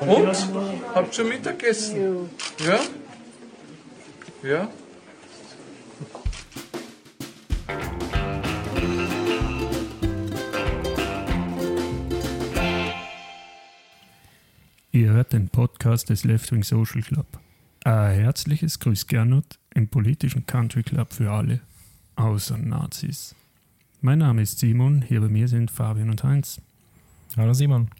Und? Habt ihr Mittagessen? Ja? Ja? Ihr hört den Podcast des Left Wing Social Club. Ein herzliches Grüß Gernot im politischen Country Club für alle, außer Nazis. Mein Name ist Simon, hier bei mir sind Fabian und Heinz. Hallo Simon.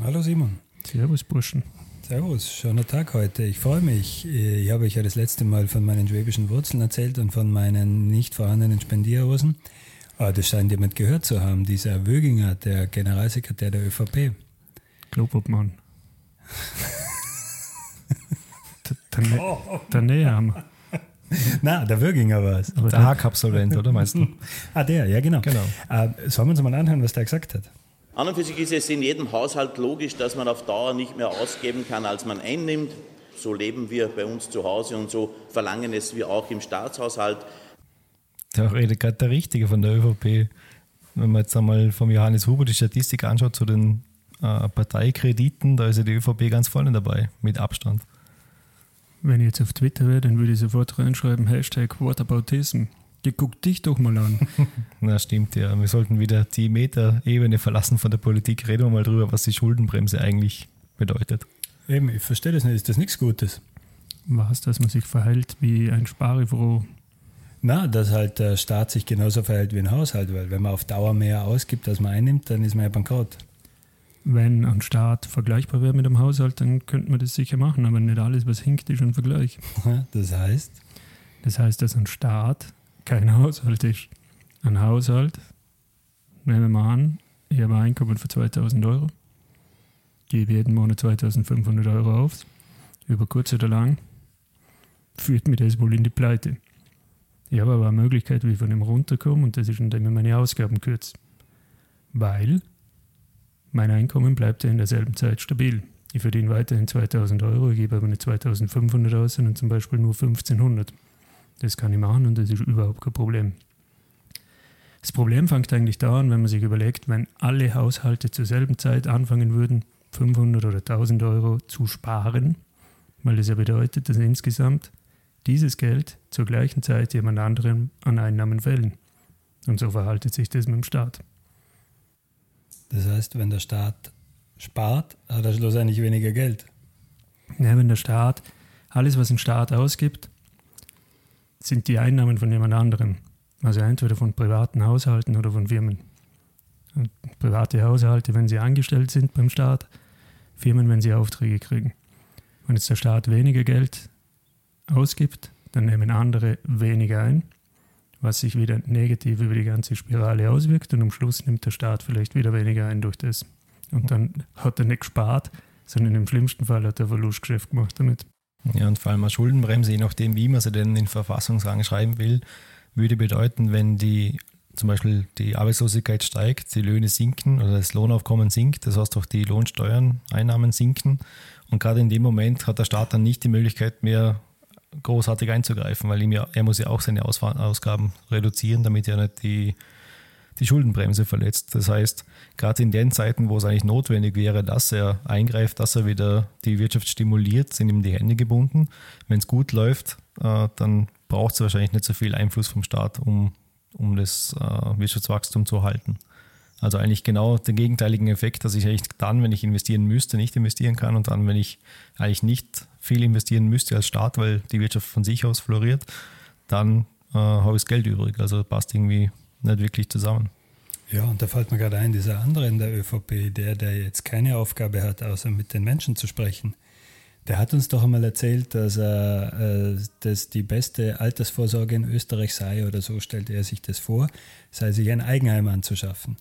Hallo Simon. Servus Burschen. Servus, schöner Tag heute. Ich freue mich. Ich habe euch ja das letzte Mal von meinen schwäbischen Wurzeln erzählt und von meinen nicht vorhandenen Spendierhosen. Aber das scheint jemand gehört zu haben, dieser Wöginger, der Generalsekretär der ÖVP. Klopopmann. der, der, der Näherhammer. Na, der Würginger war es. der Hack-Absolvent, oder meinst du? ah, der, ja genau. Genau. Äh, sollen wir uns mal anhören, was der gesagt hat? An und für sich ist es in jedem Haushalt logisch, dass man auf Dauer nicht mehr ausgeben kann, als man einnimmt. So leben wir bei uns zu Hause und so verlangen es wir auch im Staatshaushalt. Da redet gerade der Richtige von der ÖVP. Wenn man jetzt einmal vom Johannes Huber die Statistik anschaut zu den äh, Parteikrediten, da ist ja die ÖVP ganz vorne dabei, mit Abstand. Wenn ich jetzt auf Twitter wäre, dann würde ich sofort reinschreiben, Hashtag Whataboutism. Ja, guck dich doch mal an. Na, stimmt ja. Wir sollten wieder die Meta-Ebene verlassen von der Politik. Reden wir mal drüber, was die Schuldenbremse eigentlich bedeutet. Eben, ich verstehe das nicht. Ist das nichts Gutes? Was, dass man sich verhält wie ein Sparefroh? Na, dass halt der Staat sich genauso verhält wie ein Haushalt, weil wenn man auf Dauer mehr ausgibt, als man einnimmt, dann ist man ja bankrott. Wenn ein Staat vergleichbar wäre mit einem Haushalt, dann könnte man das sicher machen, aber nicht alles, was hinkt, ist ein Vergleich. Das heißt? Das heißt, dass ein Staat kein Haushalt ist. Ein Haushalt, nehmen wir mal an, ich habe ein Einkommen von 2000 Euro, gebe jeden Monat 2500 Euro auf, über kurz oder lang, führt mir das wohl in die Pleite. Ich habe aber eine Möglichkeit, wie ich von dem runterkomme, und das ist, indem ich meine Ausgaben kürze. Weil mein Einkommen bleibt ja in derselben Zeit stabil. Ich verdiene weiterhin 2000 Euro, gebe aber nicht 2500 aus, sondern zum Beispiel nur 1500. Das kann ich machen und das ist überhaupt kein Problem. Das Problem fängt eigentlich da an, wenn man sich überlegt, wenn alle Haushalte zur selben Zeit anfangen würden, 500 oder 1000 Euro zu sparen, weil das ja bedeutet, dass insgesamt dieses Geld zur gleichen Zeit jemand anderem an Einnahmen fällen. Und so verhaltet sich das mit dem Staat. Das heißt, wenn der Staat spart, hat er schlussendlich weniger Geld. Ja, wenn der Staat alles, was ein Staat ausgibt, sind die Einnahmen von jemand anderem. Also entweder von privaten Haushalten oder von Firmen. Und private Haushalte, wenn sie angestellt sind beim Staat, Firmen, wenn sie Aufträge kriegen. Wenn jetzt der Staat weniger Geld ausgibt, dann nehmen andere weniger ein, was sich wieder negativ über die ganze Spirale auswirkt und am Schluss nimmt der Staat vielleicht wieder weniger ein durch das. Und dann hat er nicht gespart, sondern im schlimmsten Fall hat er Verlustgeschäft gemacht damit. Ja, und vor allem eine Schuldenbremse, je nachdem, wie man sie denn in Verfassungsrang schreiben will, würde bedeuten, wenn die zum Beispiel die Arbeitslosigkeit steigt, die Löhne sinken oder das Lohnaufkommen sinkt, das heißt auch die Lohnsteuern, Einnahmen sinken. Und gerade in dem Moment hat der Staat dann nicht die Möglichkeit mehr großartig einzugreifen, weil ihm ja, er muss ja auch seine Ausgaben reduzieren, damit er nicht die, die Schuldenbremse verletzt. Das heißt, gerade in den Zeiten, wo es eigentlich notwendig wäre, dass er eingreift, dass er wieder die Wirtschaft stimuliert, sind ihm die Hände gebunden. Wenn es gut läuft, äh, dann braucht es wahrscheinlich nicht so viel Einfluss vom Staat, um, um das äh, Wirtschaftswachstum zu halten. Also eigentlich genau den gegenteiligen Effekt, dass ich eigentlich dann, wenn ich investieren müsste, nicht investieren kann und dann, wenn ich eigentlich nicht viel investieren müsste als Staat, weil die Wirtschaft von sich aus floriert, dann äh, habe ich das Geld übrig. Also passt irgendwie nicht wirklich zusammen. Ja, und da fällt mir gerade ein, dieser andere in der ÖVP, der, der jetzt keine Aufgabe hat, außer mit den Menschen zu sprechen, der hat uns doch einmal erzählt, dass, er, äh, dass die beste Altersvorsorge in Österreich sei, oder so stellte er sich das vor, sei sich ein Eigenheim anzuschaffen.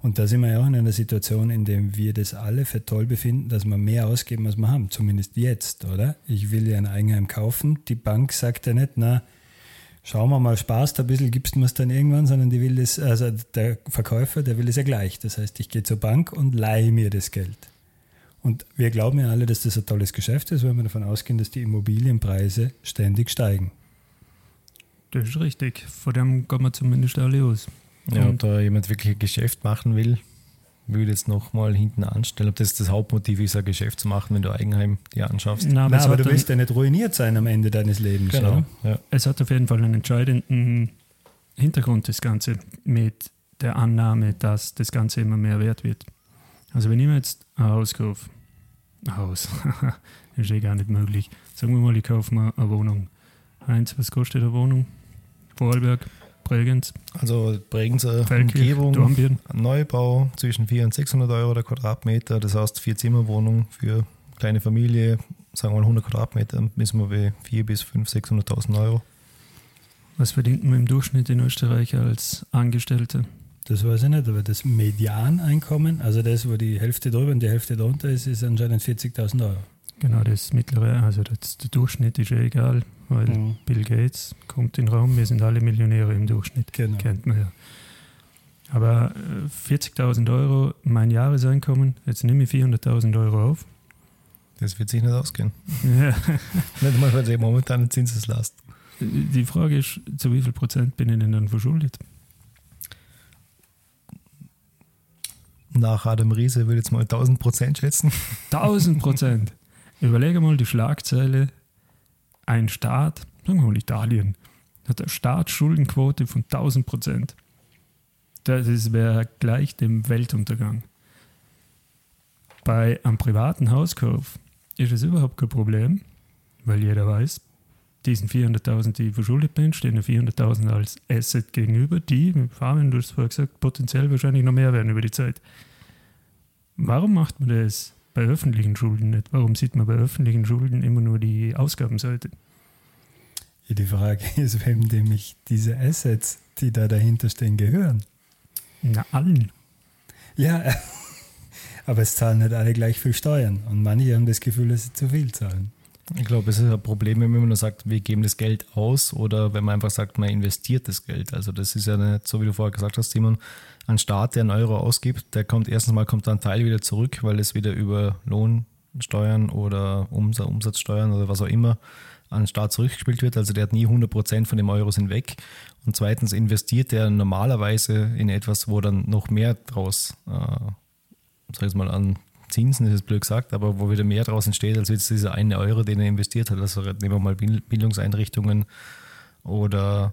Und da sind wir ja auch in einer Situation, in der wir das alle für toll befinden, dass wir mehr ausgeben, als wir haben. Zumindest jetzt, oder? Ich will ja ein Eigenheim kaufen. Die Bank sagt ja nicht, na, schauen wir mal, sparst ein bisschen, gibst du es dann irgendwann, sondern die will es, also der Verkäufer, der will es ja gleich. Das heißt, ich gehe zur Bank und leihe mir das Geld. Und wir glauben ja alle, dass das ein tolles Geschäft ist, weil wir davon ausgehen, dass die Immobilienpreise ständig steigen. Das ist richtig. Vor dem kommen wir zumindest alle aus. Ja, ob da jemand wirklich ein Geschäft machen will, würde jetzt nochmal hinten anstellen, ob das das Hauptmotiv ist, ein Geschäft zu machen, wenn du Eigenheim dir anschaffst. Na, aber, es, aber du willst ja nicht ruiniert sein am Ende deines Lebens, Genau. Ja. es hat auf jeden Fall einen entscheidenden Hintergrund, das Ganze, mit der Annahme, dass das Ganze immer mehr wert wird. Also wenn ich mir jetzt ein Haus kaufe, ein Haus, das ist eh gar nicht möglich. Sagen wir mal, ich kaufe mir eine Wohnung. Heinz, was kostet eine Wohnung? Vorarlberg, Bregenz, Also Bregenzer Feldkirch, Umgebung, Dornbirn. Neubau zwischen 400 und 600 Euro der Quadratmeter, das heißt vier Zimmerwohnung für kleine Familie, sagen wir mal 100 Quadratmeter, müssen wir bei 4 bis 5, 600.000 Euro. Was verdient man im Durchschnitt in Österreich als Angestellter? Das weiß ich nicht, aber das Medianeinkommen, also das, wo die Hälfte drüber und die Hälfte drunter ist, ist anscheinend 40.000 Euro. Genau, das mittlere, also das, der Durchschnitt ist ja egal, weil Mhm. Bill Gates kommt in den Raum, wir sind alle Millionäre im Durchschnitt, Genau. kennt man ja. Aber äh, 40.000 Euro mein Jahreseinkommen, jetzt nehme ich 400.000 Euro auf. Das wird sich nicht ausgehen. Ja, Nicht mal bei der momentanen Zinseslast. die Frage ist, zu wie viel Prozent bin ich denn dann verschuldet? Nach Adam Riese würde ich jetzt mal 1000 Prozent schätzen. 1000 Prozent. Überlege mal die Schlagzeile, ein Staat, sagen wir mal Italien, hat eine Staatsschuldenquote von 1000 Prozent. Das wäre gleich dem Weltuntergang. Bei einem privaten Hauskauf ist es überhaupt kein Problem, weil jeder weiß, diesen 400.000, die ich verschuldet bin, stehen ja 400.000 als Asset gegenüber, die, Fabian, du hast vorher gesagt, potenziell wahrscheinlich noch mehr werden über die Zeit. Warum macht man das bei öffentlichen Schulden nicht? Warum sieht man bei öffentlichen Schulden immer nur die Ausgabenseite? Ja, die Frage ist, wem nämlich diese Assets, die da dahinter stehen, gehören. Na, allen. Ja, aber es zahlen nicht alle gleich viel Steuern und manche haben das Gefühl, dass sie zu viel zahlen. Ich glaube, es ist ein Problem, wenn man nur sagt, wir geben das Geld aus oder wenn man einfach sagt, man investiert das Geld. Also das ist ja nicht so, wie du vorher gesagt hast, Simon, ein Staat, der einen Euro ausgibt, der kommt erstens mal kommt dann Teil wieder zurück, weil es wieder über Lohnsteuern oder Umsatz, Umsatzsteuern oder was auch immer an den Staat zurückgespielt wird. Also der hat nie 100% von dem Euro sind weg. Und zweitens investiert er normalerweise in etwas, wo dann noch mehr draus, äh, sag ich mal, an Zinsen ist es blöd gesagt, aber wo wieder mehr draus entsteht, als jetzt dieser eine Euro, den er investiert hat. Also nehmen wir mal Bildungseinrichtungen oder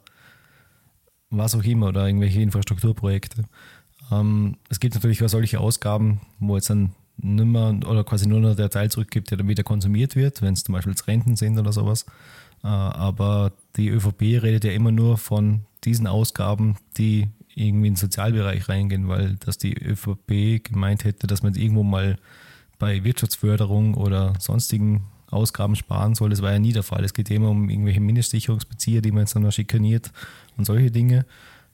was auch immer oder irgendwelche Infrastrukturprojekte. Ähm, es gibt natürlich auch solche Ausgaben, wo jetzt dann nimmer oder quasi nur noch der Teil zurückgibt, der dann wieder konsumiert wird, wenn es zum Beispiel Renten sind oder sowas. Äh, aber die ÖVP redet ja immer nur von diesen Ausgaben, die irgendwie in den Sozialbereich reingehen, weil dass die ÖVP gemeint hätte, dass man irgendwo mal bei Wirtschaftsförderung oder sonstigen Ausgaben sparen soll. Das war ja nie der Fall. Es geht immer um irgendwelche Mindestsicherungsbezieher, die man jetzt dann noch schikaniert und solche Dinge.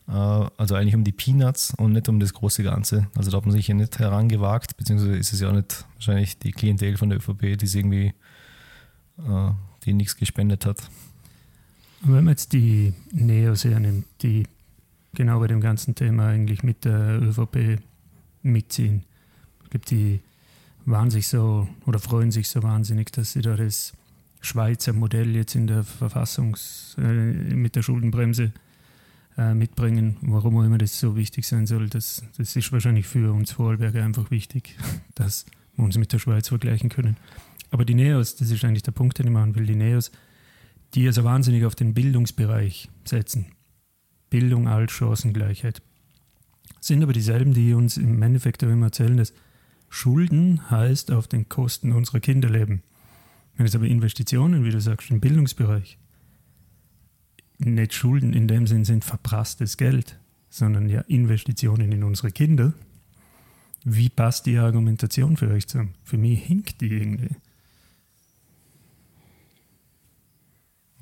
Äh, Also eigentlich um die Peanuts und nicht um das große Ganze. Also da hat man sich ja nicht herangewagt, beziehungsweise ist es ja auch nicht wahrscheinlich die Klientel von der ÖVP, die es irgendwie, äh, die nichts gespendet hat. Und wenn man jetzt die Neos hernimmt, die genau bei dem ganzen Thema eigentlich mit der ÖVP mitziehen, glaube, die waren sich so oder freuen sich so wahnsinnig, dass sie da das Schweizer Modell jetzt in der Verfassungs-, äh, mit der Schuldenbremse äh, mitbringen. Warum auch immer das so wichtig sein soll, das, das ist wahrscheinlich für uns Vorarlberger einfach wichtig, dass wir uns mit der Schweiz vergleichen können. Aber die Neos, das ist eigentlich der Punkt, den ich machen will, die Neos, die also wahnsinnig auf den Bildungsbereich setzen. Bildung als Chancengleichheit. Sind aber dieselben, die uns im Endeffekt auch immer erzählen, dass Schulden heißt auf den Kosten unserer Kinder leben. Wenn es aber Investitionen, wie du sagst, im Bildungsbereich, nicht Schulden in dem Sinn sind verprasstes Geld, sondern ja Investitionen in unsere Kinder. Wie passt die Argumentation für euch zusammen? Für mich hinkt die irgendwie.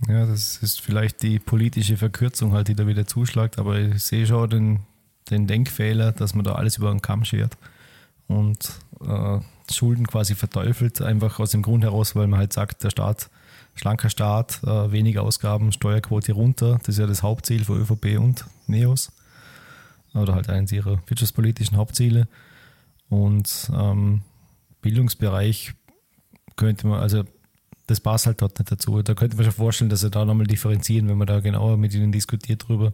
Ja, das ist vielleicht die politische Verkürzung halt, die da wieder zuschlägt, aber ich sehe schon den, den Denkfehler, dass man da alles über den Kamm schert und äh, Schulden quasi verteufelt, einfach aus dem Grund heraus, weil man halt sagt, der Staat, schlanker Staat, äh, weniger Ausgaben, Steuerquote runter, das ist ja das Hauptziel für ÖVP und NEOS oder halt eines ihrer wirtschaftspolitischen Hauptziele und ähm, Bildungsbereich könnte man, also das passt halt dort nicht dazu. Da könnte man schon vorstellen, dass sie da nochmal differenzieren, wenn man da genauer mit ihnen diskutiert drüber.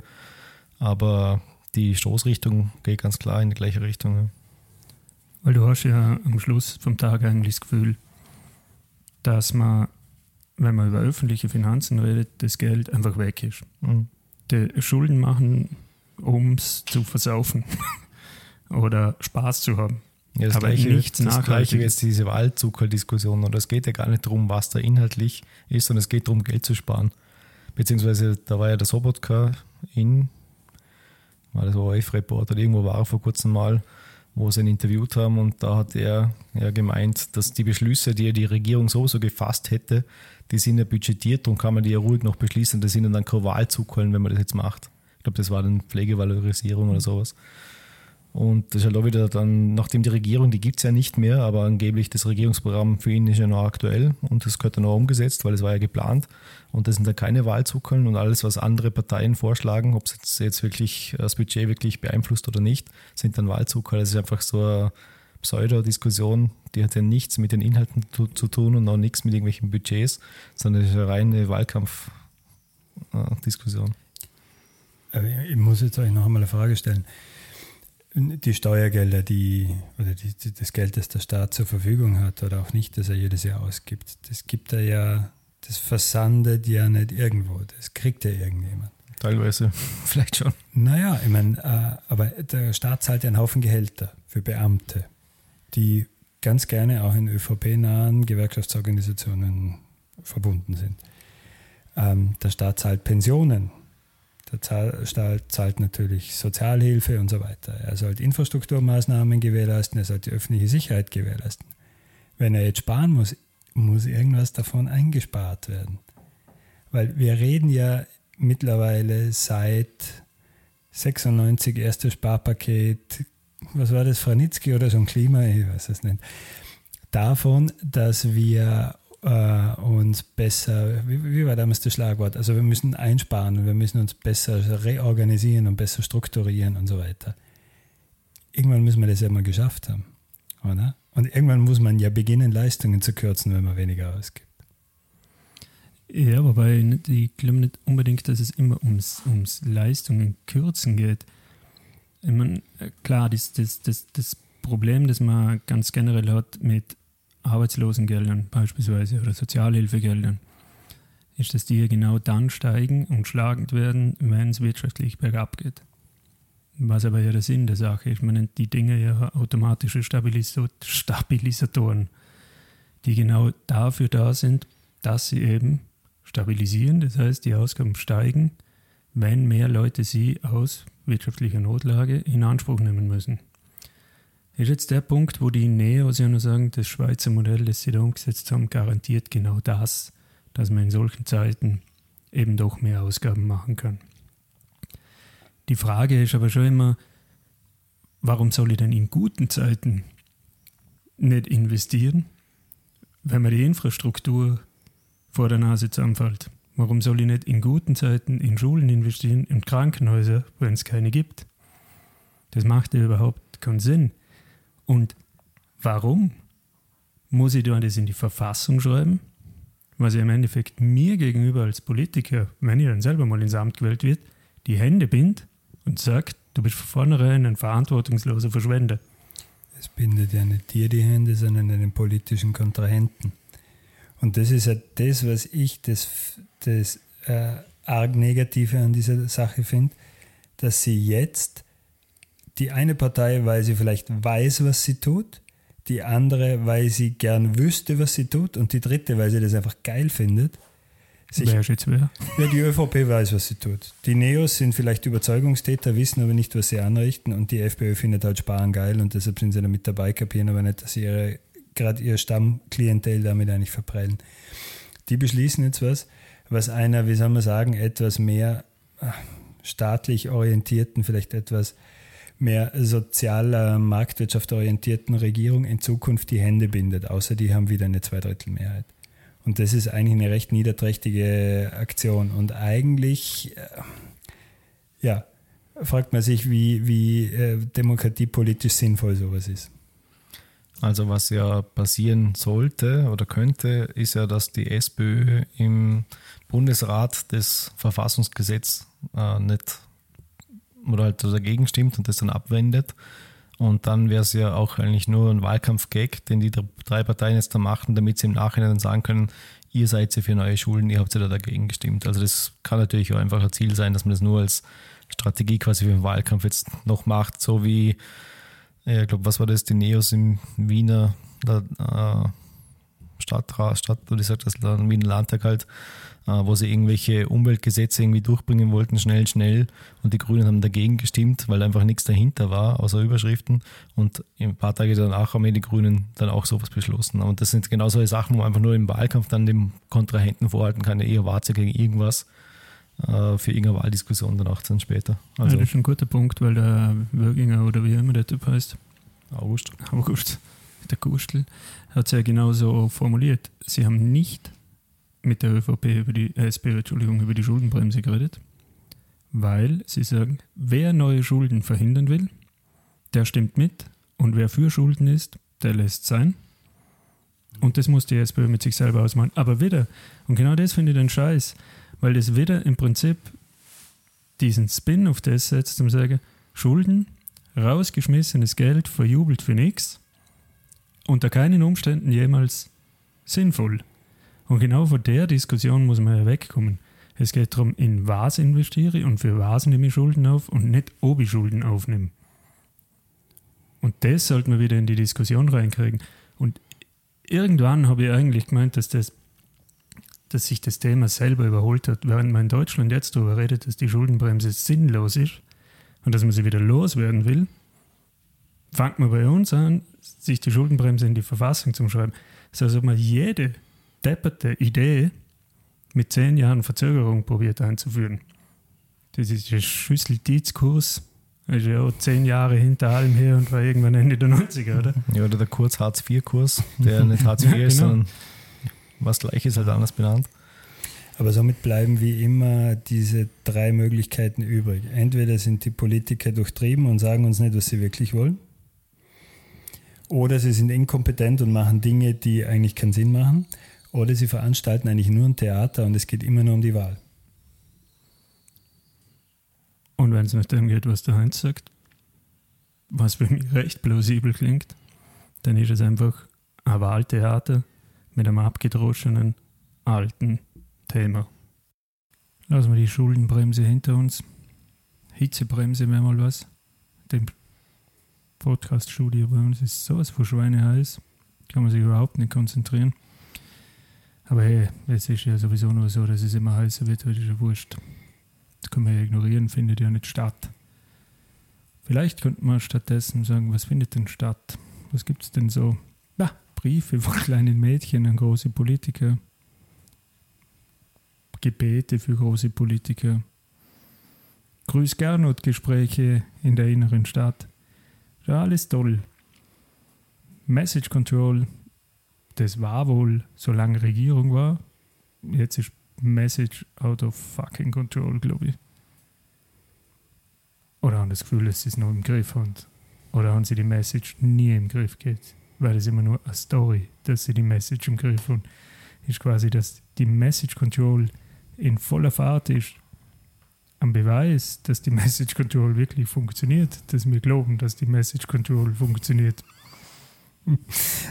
Aber die Stoßrichtung geht ganz klar in die gleiche Richtung. Ja. Weil du hast ja am Schluss vom Tag eigentlich das Gefühl, dass man, wenn man über öffentliche Finanzen redet, das Geld einfach weg ist. Mhm. Die Schulden machen, um es zu versaufen oder Spaß zu haben. Ja, das Aber gleiche, nichts das gleiche wie jetzt diese Wahlzuckerl-Diskussion. Und es geht ja gar nicht darum, was da inhaltlich ist, sondern es geht darum, Geld zu sparen. Beziehungsweise da war ja der Sobotka in, war das ORF-Report oder irgendwo war er vor kurzem mal, wo sie ihn interviewt haben und da hat er ja gemeint, dass die Beschlüsse, die ja die Regierung sowieso gefasst hätte, die sind ja budgetiert, darum kann man die ja ruhig noch beschließen, das sind dann keine Wahlzuckerl, wenn man das jetzt macht. Ich glaube, das war dann Pflegevalorisierung oder sowas. Und das ist halt auch wieder dann, nachdem die Regierung, die gibt es ja nicht mehr, aber angeblich das Regierungsprogramm für ihn ist ja noch aktuell und das gehört dann auch umgesetzt, weil es war ja geplant. Und das sind dann keine Wahlzuckeln und alles, was andere Parteien vorschlagen, ob es jetzt, jetzt wirklich das Budget wirklich beeinflusst oder nicht, sind dann Wahlzuckerl. Das ist einfach so eine Pseudo-Diskussion, die hat ja nichts mit den Inhalten zu, zu tun und auch nichts mit irgendwelchen Budgets, sondern ist eine reine Wahlkampfdiskussion. Ich muss jetzt euch noch einmal eine Frage stellen. Die Steuergelder, die, oder die, die, das Geld, das der Staat zur Verfügung hat oder auch nicht, das er jedes Jahr ausgibt, das gibt er ja, das versandet ja nicht irgendwo, das kriegt ja irgendjemand. Teilweise, vielleicht schon. Naja, ich meine, äh, aber der Staat zahlt ja einen Haufen Gehälter für Beamte, die ganz gerne auch in ÖVP-nahen Gewerkschaftsorganisationen verbunden sind. Ähm, der Staat zahlt Pensionen. Der Staat zahlt natürlich Sozialhilfe und so weiter. Er sollte Infrastrukturmaßnahmen gewährleisten, er sollte die öffentliche Sicherheit gewährleisten. Wenn er jetzt sparen muss, muss irgendwas davon eingespart werden. Weil wir reden ja mittlerweile seit 96 erstes Sparpaket, was war das, Franitzky oder so ein Klima, ich weiß es nicht, davon, dass wir äh, uns besser, wie, wie war damals das Schlagwort, also wir müssen einsparen und wir müssen uns besser reorganisieren und besser strukturieren und so weiter. Irgendwann müssen wir das ja mal geschafft haben, oder? Und irgendwann muss man ja beginnen, Leistungen zu kürzen, wenn man weniger ausgibt. Ja, wobei ich glaube nicht unbedingt, dass es immer ums, ums Leistungen kürzen geht. Meine, äh, klar, das, das, das, das Problem, das man ganz generell hat mit Arbeitslosengeldern beispielsweise oder Sozialhilfegeldern, ist, dass die genau dann steigen und schlagend werden, wenn es wirtschaftlich bergab geht. Was aber ja der Sinn der Sache ist. Man nennt die Dinge ja automatische Stabilisa- Stabilisatoren, die genau dafür da sind, dass sie eben stabilisieren, das heißt, die Ausgaben steigen, wenn mehr Leute sie aus wirtschaftlicher Notlage in Anspruch nehmen müssen. Ist jetzt der Punkt, wo die Neos ja nur sagen, das Schweizer Modell, das sie da umgesetzt haben, garantiert genau das, dass man in solchen Zeiten eben doch mehr Ausgaben machen kann. Die Frage ist aber schon immer, warum soll ich denn in guten Zeiten nicht investieren, wenn mir die Infrastruktur vor der Nase zusammenfällt? Warum soll ich nicht in guten Zeiten in Schulen investieren, in Krankenhäuser, wenn es keine gibt? Das macht ja überhaupt keinen Sinn. Und warum muss ich da das in die Verfassung schreiben? Was ja im Endeffekt mir gegenüber als Politiker, wenn ich dann selber mal ins Amt gewählt wird, die Hände bindet und sagt, du bist von vornherein ein verantwortungsloser Verschwender. Es bindet ja nicht dir die Hände, sondern einen politischen Kontrahenten. Und das ist ja das, was ich das, das äh, arg Negative an dieser Sache finde, dass sie jetzt die eine Partei, weil sie vielleicht weiß, was sie tut, die andere, weil sie gern wüsste, was sie tut, und die dritte, weil sie das einfach geil findet, sich Wer jetzt wer? ja, die ÖVP weiß, was sie tut. Die Neos sind vielleicht Überzeugungstäter, wissen aber nicht, was sie anrichten und die FPÖ findet halt Sparen geil und deshalb sind sie da mit dabei, kapieren aber nicht, dass sie ihre, gerade ihr Stammklientel damit eigentlich verprellen. Die beschließen jetzt was, was einer, wie soll man sagen, etwas mehr ah, staatlich orientierten, vielleicht etwas mehr sozialer Marktwirtschaft orientierten Regierung in Zukunft die Hände bindet, außer die haben wieder eine Zweidrittelmehrheit. Und das ist eigentlich eine recht niederträchtige Aktion. Und eigentlich, äh, ja, fragt man sich, wie, wie äh, demokratiepolitisch sinnvoll sowas ist. Also was ja passieren sollte oder könnte, ist ja, dass die SPÖ im Bundesrat das Verfassungsgesetz äh, nicht oder halt dagegen stimmt und das dann abwendet Und dann wäre es ja auch eigentlich nur ein Wahlkampf-Gag, den die drei Parteien jetzt da machen, damit sie im Nachhinein dann sagen können, ihr seid ja für neue Schulen, ihr habt ja da dagegen gestimmt. Also das kann natürlich auch einfach ein Ziel sein, dass man das nur als Strategie quasi für den Wahlkampf jetzt noch macht, so wie, ich glaube, was war das, die Neos im Wiener äh, Stadtrat, Stadt, oder ich sag das, Wiener Landtag halt, äh, wo sie irgendwelche Umweltgesetze irgendwie durchbringen wollten, schnell, schnell. Und die Grünen haben dagegen gestimmt, weil einfach nichts dahinter war, außer Überschriften. Und ein paar Tage danach haben die Grünen dann auch sowas beschlossen. Und das sind genau solche Sachen, wo man einfach nur im Wahlkampf dann dem Kontrahenten vorhalten kann, der eher warte gegen irgendwas äh, für irgendeine Wahldiskussion dann 18 später. Also, ja, das ist ein guter Punkt, weil der Würginger oder wie immer der Typ heißt, August. August, der Gustl, hat es ja genauso formuliert. Sie haben nicht mit der ÖVP über die äh, SP, Entschuldigung, über die Schuldenbremse geredet, weil sie sagen, wer neue Schulden verhindern will, der stimmt mit und wer für Schulden ist, der lässt sein. Und das muss die SPÖ mit sich selber ausmachen. Aber wieder, und genau das finde ich den Scheiß, weil das wieder im Prinzip diesen Spin auf das setzt, um zu sagen, Schulden, rausgeschmissenes Geld, verjubelt für nichts, unter keinen Umständen jemals sinnvoll. Und genau von der Diskussion muss man ja wegkommen. Es geht darum, in was investiere ich und für was nehme ich Schulden auf und nicht, ob ich Schulden aufnehme. Und das sollte man wieder in die Diskussion reinkriegen. Und irgendwann habe ich eigentlich gemeint, dass, das, dass sich das Thema selber überholt hat, während man in Deutschland jetzt darüber redet, dass die Schuldenbremse sinnlos ist und dass man sie wieder loswerden will, fängt man bei uns an, sich die Schuldenbremse in die Verfassung zu schreiben. Das heißt, ob man jede depperte Idee mit zehn Jahren Verzögerung probiert einzuführen. Das ist der Schüssel-Dietz-Kurs. ist ja auch zehn Jahre hinter allem her und war irgendwann Ende der 90er, oder? Ja, oder der Kurz-Hartz-IV-Kurs, der nicht Hartz IV ja, ist, genau. sondern was gleich ist, halt anders benannt. Aber somit bleiben wie immer diese drei Möglichkeiten übrig. Entweder sind die Politiker durchtrieben und sagen uns nicht, was sie wirklich wollen. Oder sie sind inkompetent und machen Dinge, die eigentlich keinen Sinn machen. Oder sie veranstalten eigentlich nur ein Theater und es geht immer nur um die Wahl. Und wenn es nach dem geht, was der Heinz sagt, was für mich recht plausibel klingt, dann ist es einfach ein Wahltheater mit einem abgedroschenen alten Thema. Lassen wir die Schuldenbremse hinter uns. Hitzebremse wäre mal was. Dem Podcast-Studio bei uns ist sowas von Schweine heiß. Kann man sich überhaupt nicht konzentrieren. Aber hey, es ist ja sowieso nur so, dass es immer heißer wird, das ist ja wurscht. Das können wir ja ignorieren, findet ja nicht statt. Vielleicht könnte man stattdessen sagen, was findet denn statt? Was gibt es denn so? Briefe von kleinen Mädchen an große Politiker. Gebete für große Politiker. Grüß Gernot-Gespräche in der inneren Stadt. Ja, alles toll. Message Control das war wohl, solange Regierung war. Jetzt ist Message out of fucking control, glaube ich. Oder haben das Gefühl, es noch im Griff haben. Oder haben sie die Message nie im Griff geht. Weil es immer nur eine Story, dass sie die Message im Griff haben. Ist quasi, dass die Message Control in voller Fahrt ist. Am Beweis, dass die Message Control wirklich funktioniert, dass wir glauben, dass die Message Control funktioniert,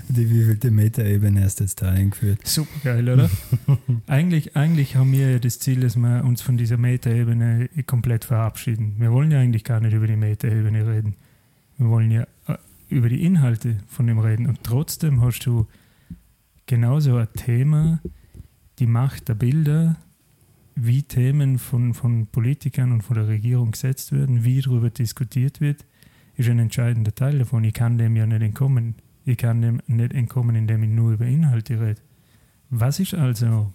die wievielte Metaebene hast du jetzt da eingeführt? Super geil, oder? eigentlich, eigentlich haben wir ja das Ziel, dass wir uns von dieser Metaebene komplett verabschieden. Wir wollen ja eigentlich gar nicht über die Metaebene reden. Wir wollen ja äh, über die Inhalte von dem reden. Und trotzdem hast du genauso ein Thema, die Macht der Bilder, wie Themen von, von Politikern und von der Regierung gesetzt werden, wie darüber diskutiert wird, ist ein entscheidender Teil davon. Ich kann dem ja nicht entkommen. Ich kann dem nicht entkommen, indem ich nur über Inhalte rede. Was ist also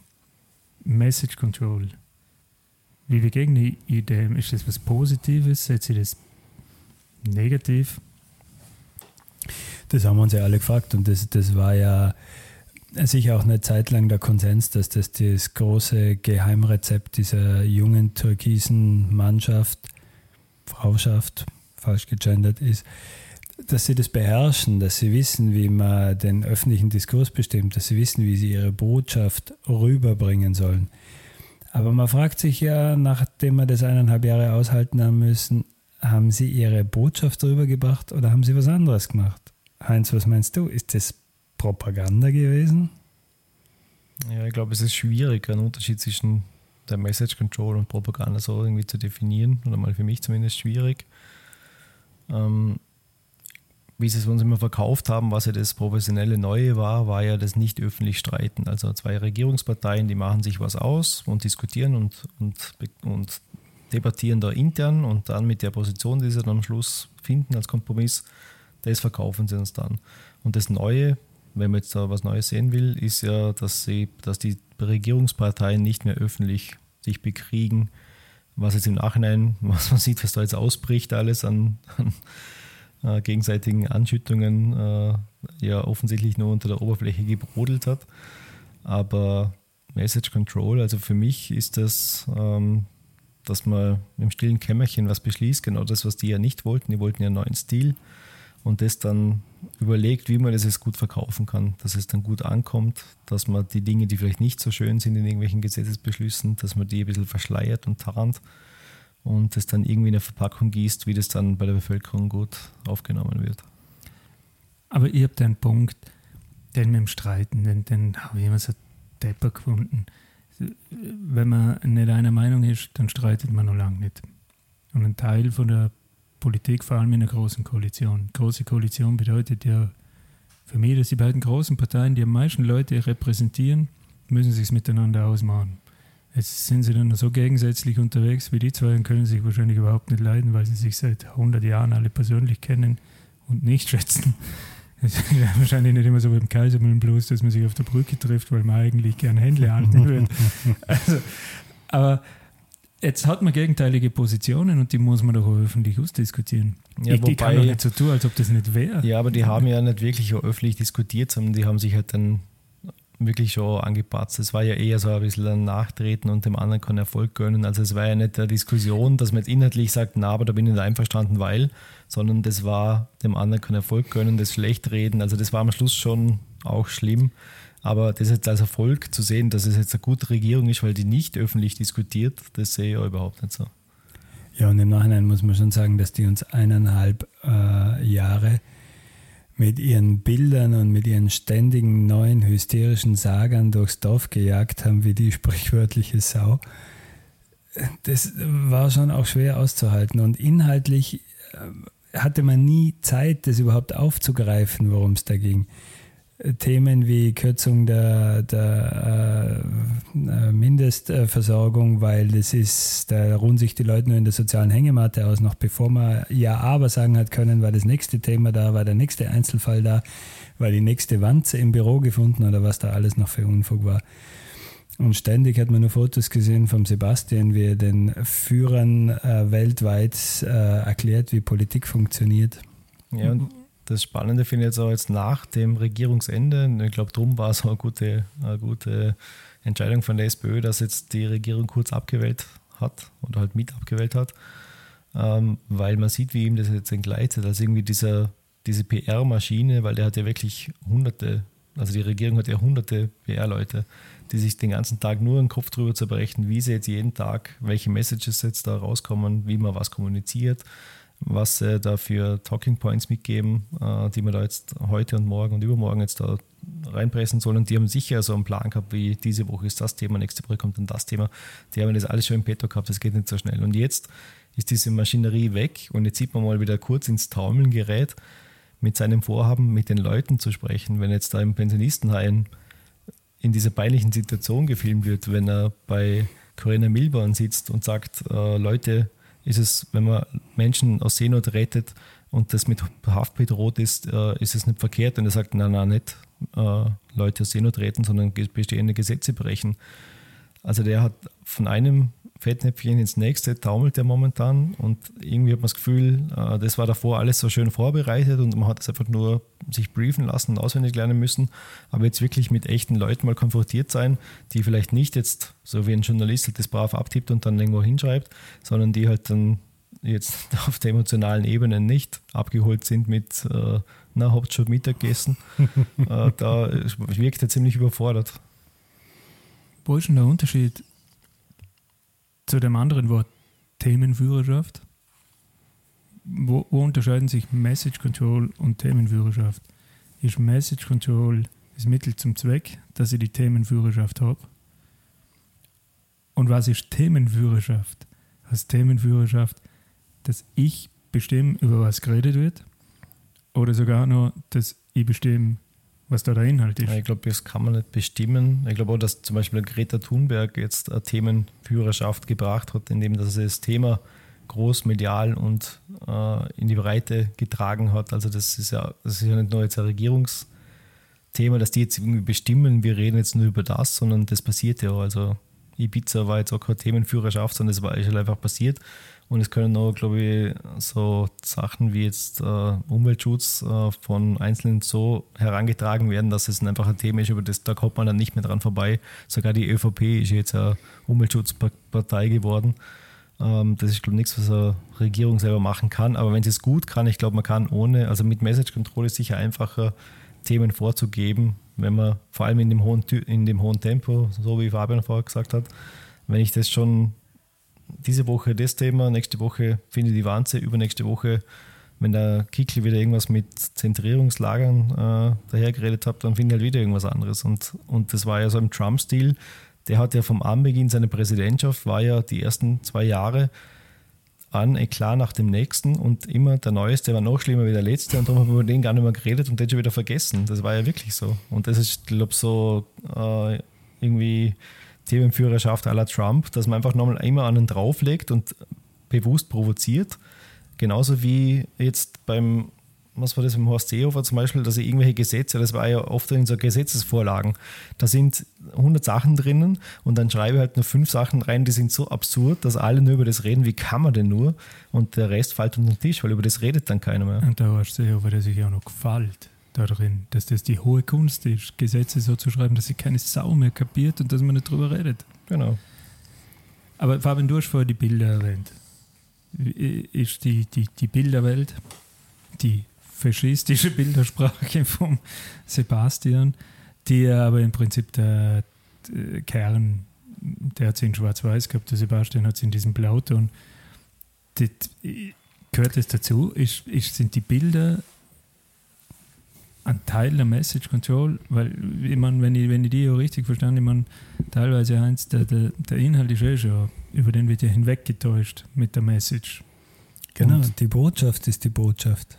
Message Control? Wie begegne ich dem? Ist das was Positives? Setze ich das negativ? Das haben wir uns ja alle gefragt und das, das war ja sicher auch eine Zeit lang der Konsens, dass das das große Geheimrezept dieser jungen türkisen Mannschaft, Frauschaft, falsch gegendert ist, dass sie das beherrschen, dass sie wissen, wie man den öffentlichen Diskurs bestimmt, dass sie wissen, wie sie ihre Botschaft rüberbringen sollen. Aber man fragt sich ja, nachdem wir das eineinhalb Jahre aushalten haben müssen, haben sie ihre Botschaft rübergebracht oder haben sie was anderes gemacht? Heinz, was meinst du? Ist das Propaganda gewesen? Ja, ich glaube, es ist schwierig, einen Unterschied zwischen der Message Control und Propaganda so irgendwie zu definieren, oder mal für mich zumindest schwierig. Ähm, wie sie es uns immer verkauft haben, was ja das professionelle Neue war, war ja das nicht öffentlich streiten. Also zwei Regierungsparteien, die machen sich was aus und diskutieren und, und, und debattieren da intern und dann mit der Position, die sie dann am Schluss finden als Kompromiss, das verkaufen sie uns dann. Und das Neue, wenn man jetzt da was Neues sehen will, ist ja, dass, sie, dass die Regierungsparteien nicht mehr öffentlich sich bekriegen, was jetzt im Nachhinein, was man sieht, was da jetzt ausbricht, alles an, an äh, gegenseitigen Anschüttungen äh, ja offensichtlich nur unter der Oberfläche gebrodelt hat. Aber Message Control, also für mich ist das, ähm, dass man im stillen Kämmerchen was beschließt, genau das, was die ja nicht wollten. Die wollten ja einen neuen Stil und das dann überlegt, wie man das jetzt gut verkaufen kann, dass es dann gut ankommt, dass man die Dinge, die vielleicht nicht so schön sind in irgendwelchen Gesetzesbeschlüssen, dass man die ein bisschen verschleiert und tarnt und es dann irgendwie in eine Verpackung gießt, wie das dann bei der Bevölkerung gut aufgenommen wird. Aber ihr habt einen Punkt, den mit dem Streiten, den, den habe ich immer so depper gefunden. Wenn man nicht einer Meinung ist, dann streitet man noch lange nicht. Und ein Teil von der Politik, vor allem in einer großen Koalition. Große Koalition bedeutet ja für mich, dass die beiden großen Parteien, die am meisten Leute repräsentieren, müssen sich miteinander ausmachen. Jetzt sind sie dann so gegensätzlich unterwegs wie die zwei und können sich wahrscheinlich überhaupt nicht leiden, weil sie sich seit 100 Jahren alle persönlich kennen und nicht schätzen. Es wahrscheinlich nicht immer so wie im Kaisermühlenblues, dass man sich auf der Brücke trifft, weil man eigentlich gern Händle halten würde. Also, aber jetzt hat man gegenteilige Positionen und die muss man doch auch öffentlich ausdiskutieren. Ja, ich, wobei, ich kann doch nicht so tun, als ob das nicht wäre. Ja, aber die haben ja nicht wirklich öffentlich diskutiert, sondern die haben sich halt dann wirklich schon angepatzt. Es war ja eher so ein bisschen ein Nachtreten und dem anderen kann Erfolg gönnen. Also es war ja nicht eine Diskussion, dass man jetzt inhaltlich sagt, na, aber da bin ich nicht einverstanden, weil, sondern das war dem anderen kann Erfolg gönnen, das Schlechtreden. Also das war am Schluss schon auch schlimm. Aber das jetzt als Erfolg zu sehen, dass es jetzt eine gute Regierung ist, weil die nicht öffentlich diskutiert, das sehe ich auch überhaupt nicht so. Ja, und im Nachhinein muss man schon sagen, dass die uns eineinhalb äh, Jahre mit ihren Bildern und mit ihren ständigen neuen hysterischen Sagern durchs Dorf gejagt haben, wie die sprichwörtliche Sau. Das war schon auch schwer auszuhalten. Und inhaltlich äh, hatte man nie Zeit, das überhaupt aufzugreifen, worum es da ging. Themen wie Kürzung der, der äh, Mindestversorgung, weil das ist, da ruhen sich die Leute nur in der sozialen Hängematte aus, noch bevor man Ja, aber sagen hat können, war das nächste Thema da, war der nächste Einzelfall da, war die nächste Wanze im Büro gefunden oder was da alles noch für Unfug war. Und ständig hat man nur Fotos gesehen vom Sebastian, wie er den Führern äh, weltweit äh, erklärt, wie Politik funktioniert. Ja, und das Spannende finde ich jetzt auch jetzt nach dem Regierungsende, ich glaube, darum war es auch eine gute, eine gute Entscheidung von der SPÖ, dass jetzt die Regierung kurz abgewählt hat oder halt mit abgewählt hat, ähm, weil man sieht, wie ihm das jetzt entgleitet. Also irgendwie dieser, diese PR-Maschine, weil der hat ja wirklich hunderte, also die Regierung hat ja hunderte PR-Leute, die sich den ganzen Tag nur den Kopf drüber zerbrechen, wie sie jetzt jeden Tag, welche Messages jetzt da rauskommen, wie man was kommuniziert was sie da für Talking Points mitgeben, äh, die man da jetzt heute und morgen und übermorgen jetzt da reinpressen sollen. Und die haben sicher so einen Plan gehabt, wie diese Woche ist das Thema, nächste Woche kommt dann das Thema. Die haben das alles schon im Petto gehabt, das geht nicht so schnell. Und jetzt ist diese Maschinerie weg und jetzt sieht man mal wieder kurz ins Taumeln gerät mit seinem Vorhaben, mit den Leuten zu sprechen. Wenn jetzt da im Pensionistenheim in dieser peinlichen Situation gefilmt wird, wenn er bei Corinna Milborn sitzt und sagt, äh, Leute, ist es, wenn man Menschen aus Seenot rettet und das mit Haft bedroht ist, äh, ist es nicht verkehrt. Und er sagt, nein, nein, nicht äh, Leute aus Seenot retten, sondern bestehende Gesetze brechen. Also der hat von einem Fettnäpfchen ins nächste taumelt er momentan und irgendwie hat man das Gefühl, äh, das war davor alles so schön vorbereitet und man hat es einfach nur sich briefen lassen und auswendig lernen müssen, aber jetzt wirklich mit echten Leuten mal konfrontiert sein, die vielleicht nicht jetzt, so wie ein Journalist halt das brav abtippt und dann irgendwo hinschreibt, sondern die halt dann jetzt auf der emotionalen Ebene nicht abgeholt sind mit, äh, na, habt schon Mittagessen, äh, da wirkt er ziemlich überfordert. Wo ist denn der Unterschied zu dem anderen Wort Themenführerschaft? wo, wo unterscheiden sich Message Control und Themenführerschaft? Ist Message Control das Mittel zum Zweck, dass ich die Themenführerschaft habe? Und was ist Themenführerschaft? Was Themenführerschaft? Dass ich bestimme, über was geredet wird? Oder sogar nur, dass ich bestimme, was da der Inhalt ist? Ja, ich glaube, das kann man nicht bestimmen. Ich glaube auch, dass zum Beispiel Greta Thunberg jetzt eine Themenführerschaft gebracht hat, indem sie das Thema groß medial und äh, in die Breite getragen hat. Also das ist ja, das ist ja nicht nur jetzt ein Regierungsthema, dass die jetzt irgendwie bestimmen, wir reden jetzt nur über das, sondern das passiert ja. Also Ibiza war jetzt auch keine Themenführerschaft, sondern es war einfach passiert. Und es können auch, glaube ich, so Sachen wie jetzt äh, Umweltschutz äh, von Einzelnen so herangetragen werden, dass es einfach ein Thema ist, über das da kommt man dann nicht mehr dran vorbei. Sogar die ÖVP ist jetzt eine Umweltschutzpartei geworden. Ähm, das ist, glaube ich, nichts, was eine Regierung selber machen kann. Aber wenn sie es gut kann, ich glaube, man kann ohne, also mit Message Control ist sicher einfacher, Themen vorzugeben, wenn man vor allem in dem hohen, in dem hohen Tempo, so wie Fabian vorher gesagt hat, wenn ich das schon diese Woche das Thema, nächste Woche finde die Wanze, übernächste Woche, wenn der Kickel wieder irgendwas mit Zentrierungslagern äh, dahergeredet hat, dann finde ich halt wieder irgendwas anderes. Und, und das war ja so im Trump-Stil. Der hat ja vom Anbeginn seiner Präsidentschaft, war ja die ersten zwei Jahre an Eklat nach dem nächsten und immer der Neueste war noch schlimmer wie der Letzte und darum haben wir über den gar nicht mehr geredet und den schon wieder vergessen. Das war ja wirklich so. Und das ist, glaube ich, so äh, irgendwie Themenführerschaft la Trump, dass man einfach nochmal immer einen drauflegt und bewusst provoziert. Genauso wie jetzt beim, was war das beim Horst Seehofer zum Beispiel, dass er irgendwelche Gesetze, das war ja oft in so Gesetzesvorlagen, da sind 100 Sachen drinnen und dann schreibe ich halt nur fünf Sachen rein, die sind so absurd, dass alle nur über das reden, wie kann man denn nur? Und der Rest fällt unter den Tisch, weil über das redet dann keiner mehr. Und der Horst Seehofer, der sich auch noch gefällt da drin, dass das die hohe Kunst ist, Gesetze so zu schreiben, dass sie keine Sau mehr kapiert und dass man nicht drüber redet. Genau. Aber Fabian, du hast vorher die Bilder erwähnt. Ist die, die, die Bilderwelt, die faschistische Bildersprache von Sebastian, die aber im Prinzip der, der Kern, der hat sie in Schwarz-Weiß gehabt, der Sebastian hat sie in diesem Blauton. Das, gehört das dazu? Ist, ist, sind die Bilder ein Teil der Message Control, weil ich meine, wenn ich, wenn ich die ja richtig verstanden ich meine, teilweise eins, der, der, der Inhalt ist eh schon, über den wird ja hinweggetäuscht mit der Message. Genau, Und die Botschaft ist die Botschaft.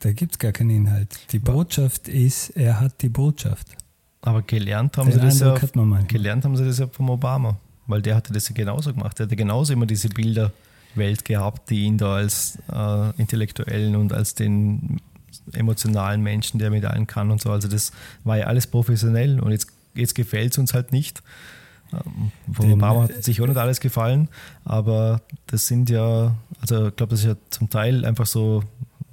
Da gibt es gar keinen Inhalt. Die Botschaft ist, er hat die Botschaft. Aber gelernt haben, sie das, ja, gelernt haben sie das ja vom Obama, weil der hatte das ja genauso gemacht. Der hatte genauso immer diese Bilderwelt gehabt, die ihn da als äh, Intellektuellen und als den emotionalen Menschen, der mit allen kann und so. Also das war ja alles professionell und jetzt, jetzt gefällt es uns halt nicht. Ähm, von Obama hat sich auch nicht alles gefallen, aber das sind ja, also ich glaube, das ist ja zum Teil einfach so,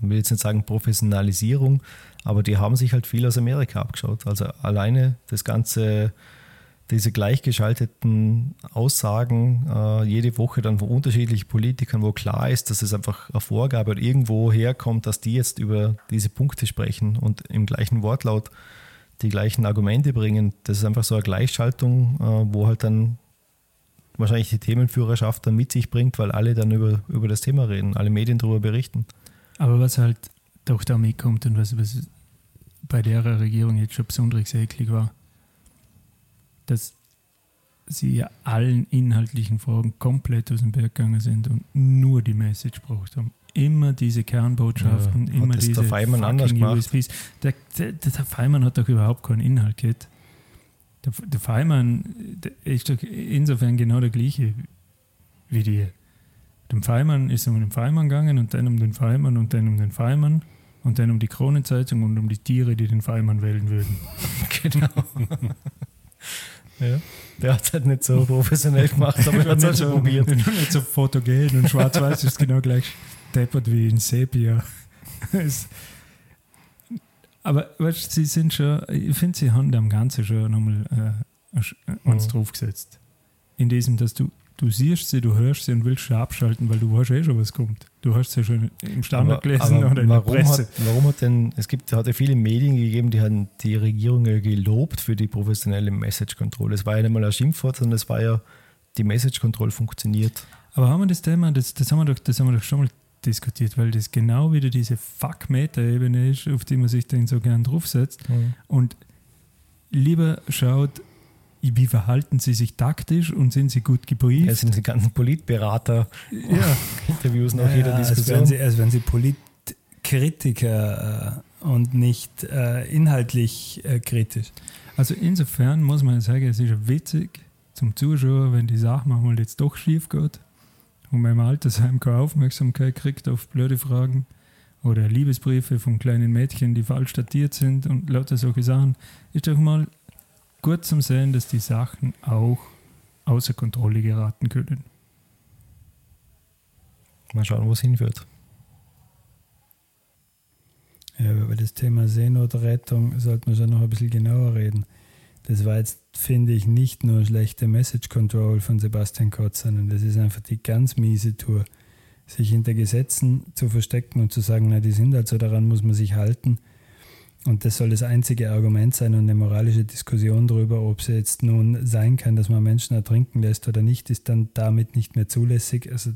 ich will jetzt nicht sagen Professionalisierung, aber die haben sich halt viel aus Amerika abgeschaut. Also alleine das ganze diese gleichgeschalteten Aussagen äh, jede Woche dann von unterschiedlichen Politikern, wo klar ist, dass es einfach eine Vorgabe oder irgendwo herkommt, dass die jetzt über diese Punkte sprechen und im gleichen Wortlaut die gleichen Argumente bringen. Das ist einfach so eine Gleichschaltung, äh, wo halt dann wahrscheinlich die Themenführerschaft dann mit sich bringt, weil alle dann über, über das Thema reden, alle Medien darüber berichten. Aber was halt doch da mitkommt und was, was bei der Regierung jetzt schon besonders eklig war, dass sie ja allen inhaltlichen Fragen komplett aus dem Berg gegangen sind und nur die Message gebraucht haben. Immer diese Kernbotschaften, ja, immer das diese der Feimann anders USBs. Der, der, der Feimann hat doch überhaupt keinen Inhalt gehabt. Der, der Feimann der ist doch insofern genau der gleiche wie die. Dem Feimann ist um den Feimann gegangen und dann um den Feimann und dann um den Feimann und dann um die Kronenzeitung und um die Tiere, die den Feimann wählen würden. genau. Ja. Der hat es halt nicht so professionell gemacht, aber ich habe es schon probiert. Nicht so fotogen und schwarz-weiß ist genau gleich deppert wie in Sepia. aber weißt, sie sind schon, ich finde, sie haben am Ganzen schon nochmal äh, uns mhm. draufgesetzt. In diesem, dass du du siehst sie, du hörst sie und willst schon abschalten, weil du weißt eh schon, was kommt. Du hast ja schon im Standard aber, gelesen aber oder in warum der Presse. Hat, warum hat denn, es gibt, hat ja viele Medien gegeben, die haben die Regierung gelobt für die professionelle Message Control. Es war ja nicht mal ein Schimpfwort, sondern es war ja, die Message Control funktioniert. Aber haben wir das Thema, das, das, haben, wir doch, das haben wir doch schon mal diskutiert, weil das genau wieder diese Fuck-Meta-Ebene ist, auf die man sich dann so gern draufsetzt. Mhm. Und lieber schaut, wie verhalten sie sich taktisch und sind sie gut gebrieft. Es sind die ganzen Politberater-Interviews ja. nach jeder Ja, als Diskussion. wären sie, als wären sie Politkritiker äh, und nicht äh, inhaltlich äh, kritisch. Also insofern muss man sagen, es ist ja witzig zum Zuschauer, wenn die Sache manchmal jetzt doch schief geht und man im Altersheim keine Aufmerksamkeit kriegt auf blöde Fragen oder Liebesbriefe von kleinen Mädchen, die falsch datiert sind und lauter solche Sachen, ist doch mal gut zum Sehen, dass die Sachen auch außer Kontrolle geraten können. Mal schauen, wo es hinführt. Ja, über das Thema Seenotrettung sollten wir schon noch ein bisschen genauer reden. Das war jetzt, finde ich, nicht nur schlechte Message Control von Sebastian Kotz, sondern das ist einfach die ganz miese Tour. Sich hinter Gesetzen zu verstecken und zu sagen, na, die sind halt so, daran muss man sich halten. Und das soll das einzige Argument sein und eine moralische Diskussion darüber, ob es jetzt nun sein kann, dass man Menschen ertrinken lässt oder nicht, ist dann damit nicht mehr zulässig. Also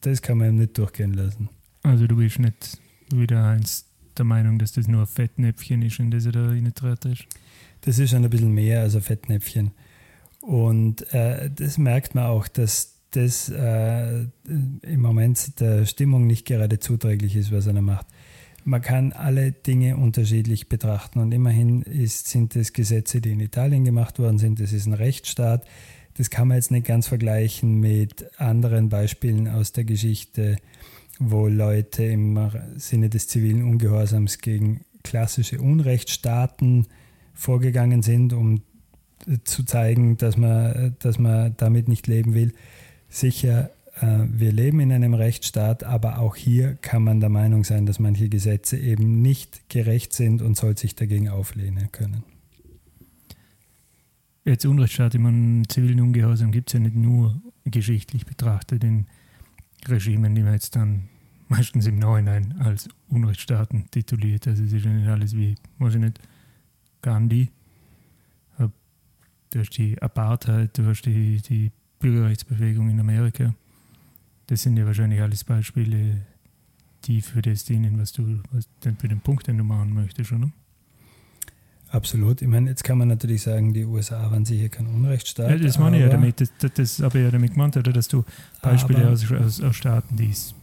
das kann man eben nicht durchgehen lassen. Also du bist nicht wieder eins der Meinung, dass das nur ein Fettnäpfchen ist, in das er da reingetreten ist. Das ist schon ein bisschen mehr als ein Fettnäpfchen. Und äh, das merkt man auch, dass das äh, im Moment der Stimmung nicht gerade zuträglich ist, was er da macht. Man kann alle Dinge unterschiedlich betrachten und immerhin ist, sind es Gesetze, die in Italien gemacht worden sind. Das ist ein Rechtsstaat. Das kann man jetzt nicht ganz vergleichen mit anderen Beispielen aus der Geschichte, wo Leute im Sinne des zivilen Ungehorsams gegen klassische Unrechtsstaaten vorgegangen sind, um zu zeigen, dass man, dass man damit nicht leben will. Sicher, wir leben in einem Rechtsstaat, aber auch hier kann man der Meinung sein, dass manche Gesetze eben nicht gerecht sind und soll sich dagegen auflehnen können. Jetzt Unrechtsstaat, ich zivilen Ungehorsam gibt es ja nicht nur geschichtlich betrachtet in Regimen, die man jetzt dann meistens im Nachhinein als Unrechtsstaaten tituliert. Also es ist ja nicht alles wie, weiß ich nicht, Gandhi. Du hast die Apartheid, du hast die, die Bürgerrechtsbewegung in Amerika. Das sind ja wahrscheinlich alles Beispiele, die für das dienen, was du, was, für den Punkt, den du machen möchtest, oder? Absolut. Ich meine, jetzt kann man natürlich sagen, die USA waren sicher kein Unrechtsstaat. Ja, das meine ich ja damit. Das, das, das habe ich ja damit gemeint, oder, dass du Beispiele Aber- aus, aus, aus Staaten, es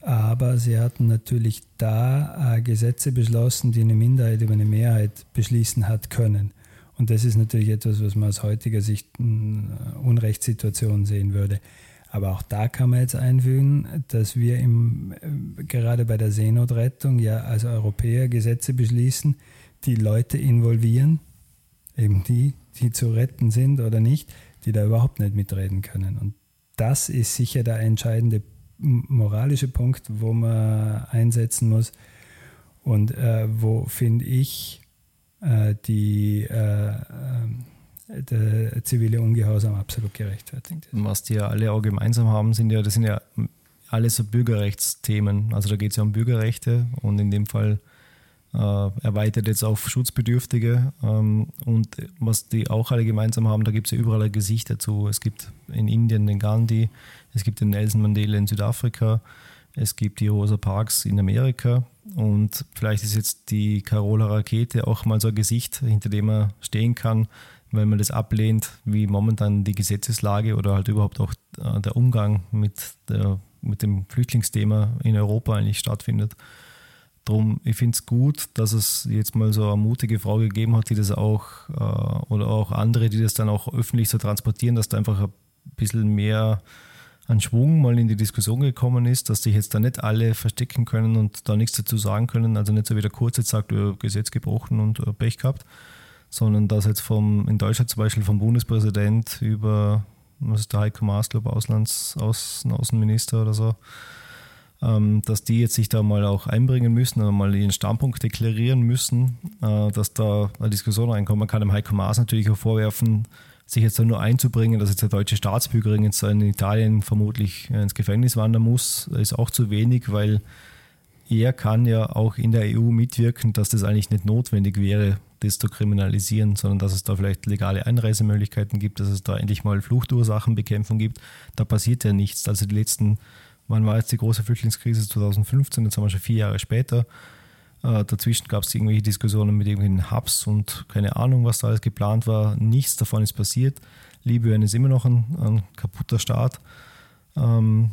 Aber sie hatten natürlich da äh, Gesetze beschlossen, die eine Minderheit über eine Mehrheit beschließen hat können. Und das ist natürlich etwas, was man aus heutiger Sicht eine Unrechtssituation sehen würde. Aber auch da kann man jetzt einfügen, dass wir im, äh, gerade bei der Seenotrettung ja als Europäer Gesetze beschließen, die Leute involvieren, eben die, die zu retten sind oder nicht, die da überhaupt nicht mitreden können. Und das ist sicher der entscheidende moralische Punkt, wo man einsetzen muss und äh, wo, finde ich, äh, die, äh, äh, der zivile Ungehorsam absolut gerechtfertigt ist. Was die ja alle auch gemeinsam haben, sind ja, das sind ja alles so Bürgerrechtsthemen. Also da geht es ja um Bürgerrechte und in dem Fall äh, erweitert jetzt auf Schutzbedürftige. Ähm, und was die auch alle gemeinsam haben, da gibt es ja überall ein Gesicht dazu. Es gibt in Indien den Gandhi, es gibt den Nelson Mandela in Südafrika, es gibt die Rosa Parks in Amerika und vielleicht ist jetzt die Carola Rakete auch mal so ein Gesicht, hinter dem man stehen kann, weil man das ablehnt, wie momentan die Gesetzeslage oder halt überhaupt auch äh, der Umgang mit, der, mit dem Flüchtlingsthema in Europa eigentlich stattfindet. Drum, ich finde es gut, dass es jetzt mal so eine mutige Frau gegeben hat, die das auch, äh, oder auch andere, die das dann auch öffentlich so transportieren, dass da einfach ein bisschen mehr an Schwung mal in die Diskussion gekommen ist, dass sich jetzt da nicht alle verstecken können und da nichts dazu sagen können. Also nicht so wie der Kurz jetzt sagt, äh, Gesetz gebrochen und Pech gehabt, sondern dass jetzt vom, in Deutschland zum Beispiel vom Bundespräsident über, was ist der Heiko Maas, glaube Auslands, Außen, Außenminister oder so, ähm, dass die jetzt sich da mal auch einbringen müssen oder mal ihren Standpunkt deklarieren müssen, äh, dass da eine Diskussion reinkommt. Man kann dem Heiko Maas natürlich auch vorwerfen, sich jetzt da nur einzubringen, dass jetzt eine deutsche Staatsbürgerin jetzt in Italien vermutlich ins Gefängnis wandern muss, ist auch zu wenig, weil er kann ja auch in der EU mitwirken, dass das eigentlich nicht notwendig wäre, das zu kriminalisieren, sondern dass es da vielleicht legale Einreisemöglichkeiten gibt, dass es da endlich mal Fluchtursachenbekämpfung gibt. Da passiert ja nichts. Also die letzten wann war jetzt die große Flüchtlingskrise 2015, jetzt haben wir schon vier Jahre später. Äh, dazwischen gab es irgendwelche Diskussionen mit irgendwelchen Hubs und keine Ahnung, was da alles geplant war. Nichts davon ist passiert. Libyen ist immer noch ein, ein kaputter Staat. Ähm,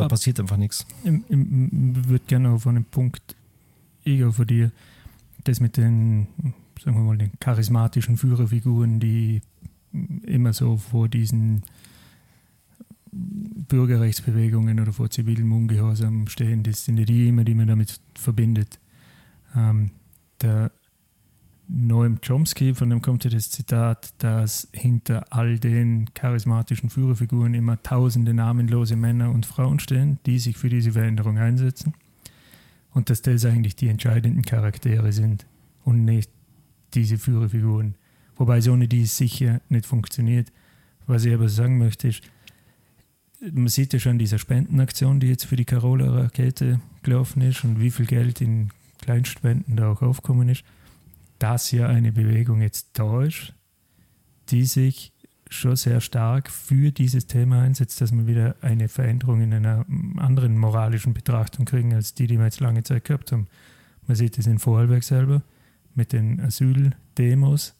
da Ab- passiert einfach nichts. Ich, ich, ich würde gerne auf einen Punkt eher von dir, das mit den, sagen wir mal, den charismatischen Führerfiguren, die immer so vor diesen Bürgerrechtsbewegungen oder vor zivilem Ungehorsam stehen, das sind ja die immer, die man damit verbindet. Ähm, der Noam Chomsky, von dem kommt ja das Zitat, dass hinter all den charismatischen Führerfiguren immer tausende namenlose Männer und Frauen stehen, die sich für diese Veränderung einsetzen. Und dass das eigentlich die entscheidenden Charaktere sind und nicht diese Führerfiguren. Wobei es ohne die sicher nicht funktioniert. Was ich aber sagen möchte, ist, man sieht ja schon diese Spendenaktion, die jetzt für die Carola-Rakete gelaufen ist und wie viel Geld in Kleinspenden da auch aufgekommen ist, dass ja eine Bewegung jetzt da ist, die sich schon sehr stark für dieses Thema einsetzt, dass wir wieder eine Veränderung in einer anderen moralischen Betrachtung kriegen, als die, die wir jetzt lange Zeit gehabt haben. Man sieht es in Vorarlberg selber mit den Asyldemos,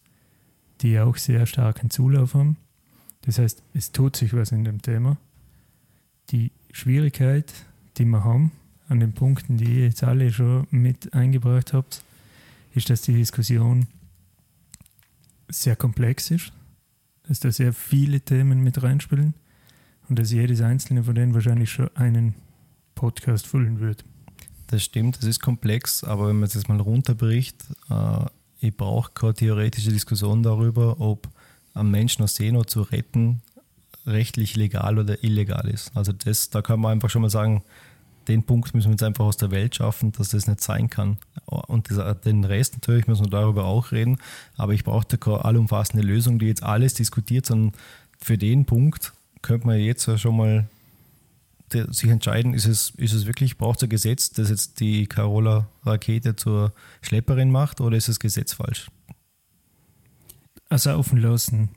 die auch sehr starken Zulauf haben. Das heißt, es tut sich was in dem Thema. Die Schwierigkeit, die wir haben, an den Punkten, die ihr jetzt alle schon mit eingebracht habt, ist, dass die Diskussion sehr komplex ist, dass da sehr viele Themen mit reinspielen und dass jedes einzelne von denen wahrscheinlich schon einen Podcast füllen wird. Das stimmt, es ist komplex, aber wenn man es jetzt mal runterbricht, äh, ich brauche keine theoretische Diskussion darüber, ob ein Menschen aus Seenot zu retten rechtlich legal oder illegal ist. Also das, da kann man einfach schon mal sagen, den Punkt müssen wir jetzt einfach aus der Welt schaffen, dass das nicht sein kann. Und den Rest natürlich müssen wir darüber auch reden, aber ich brauche da keine allumfassende Lösung, die jetzt alles diskutiert, sondern für den Punkt könnte man jetzt schon mal sich entscheiden, ist es, ist es wirklich, braucht es ein Gesetz, das jetzt die Carola-Rakete zur Schlepperin macht oder ist das Gesetz falsch? Also offen lassen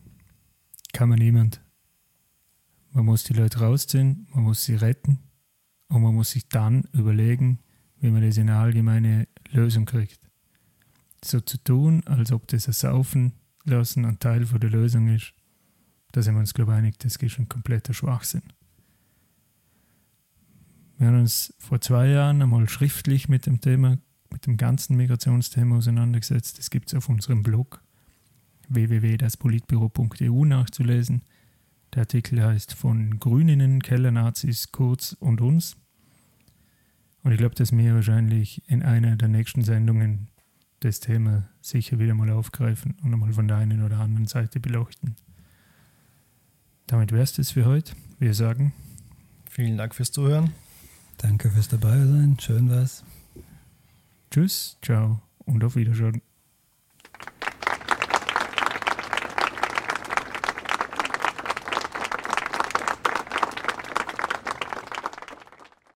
kann man niemand. Man muss die Leute rausziehen, man muss sie retten und man muss sich dann überlegen, wie man das in eine allgemeine Lösung kriegt. So zu tun, als ob das Saufen lassen ein Teil von der Lösung ist, da sind wir uns, glaube ich, einig, das ist ein kompletter Schwachsinn. Wir haben uns vor zwei Jahren einmal schriftlich mit dem Thema, mit dem ganzen Migrationsthema auseinandergesetzt. Das gibt es auf unserem Blog www.daspolitbüro.eu nachzulesen. Der Artikel heißt von Grüninnen, Kellernazis, Kurz und uns. Und ich glaube, dass wir wahrscheinlich in einer der nächsten Sendungen das Thema sicher wieder mal aufgreifen und einmal von der einen oder anderen Seite beleuchten. Damit wäre es das für heute. Wir sagen Vielen Dank fürs Zuhören. Danke fürs Dabeisein. Schön war's. Tschüss, ciao und auf Wiedersehen.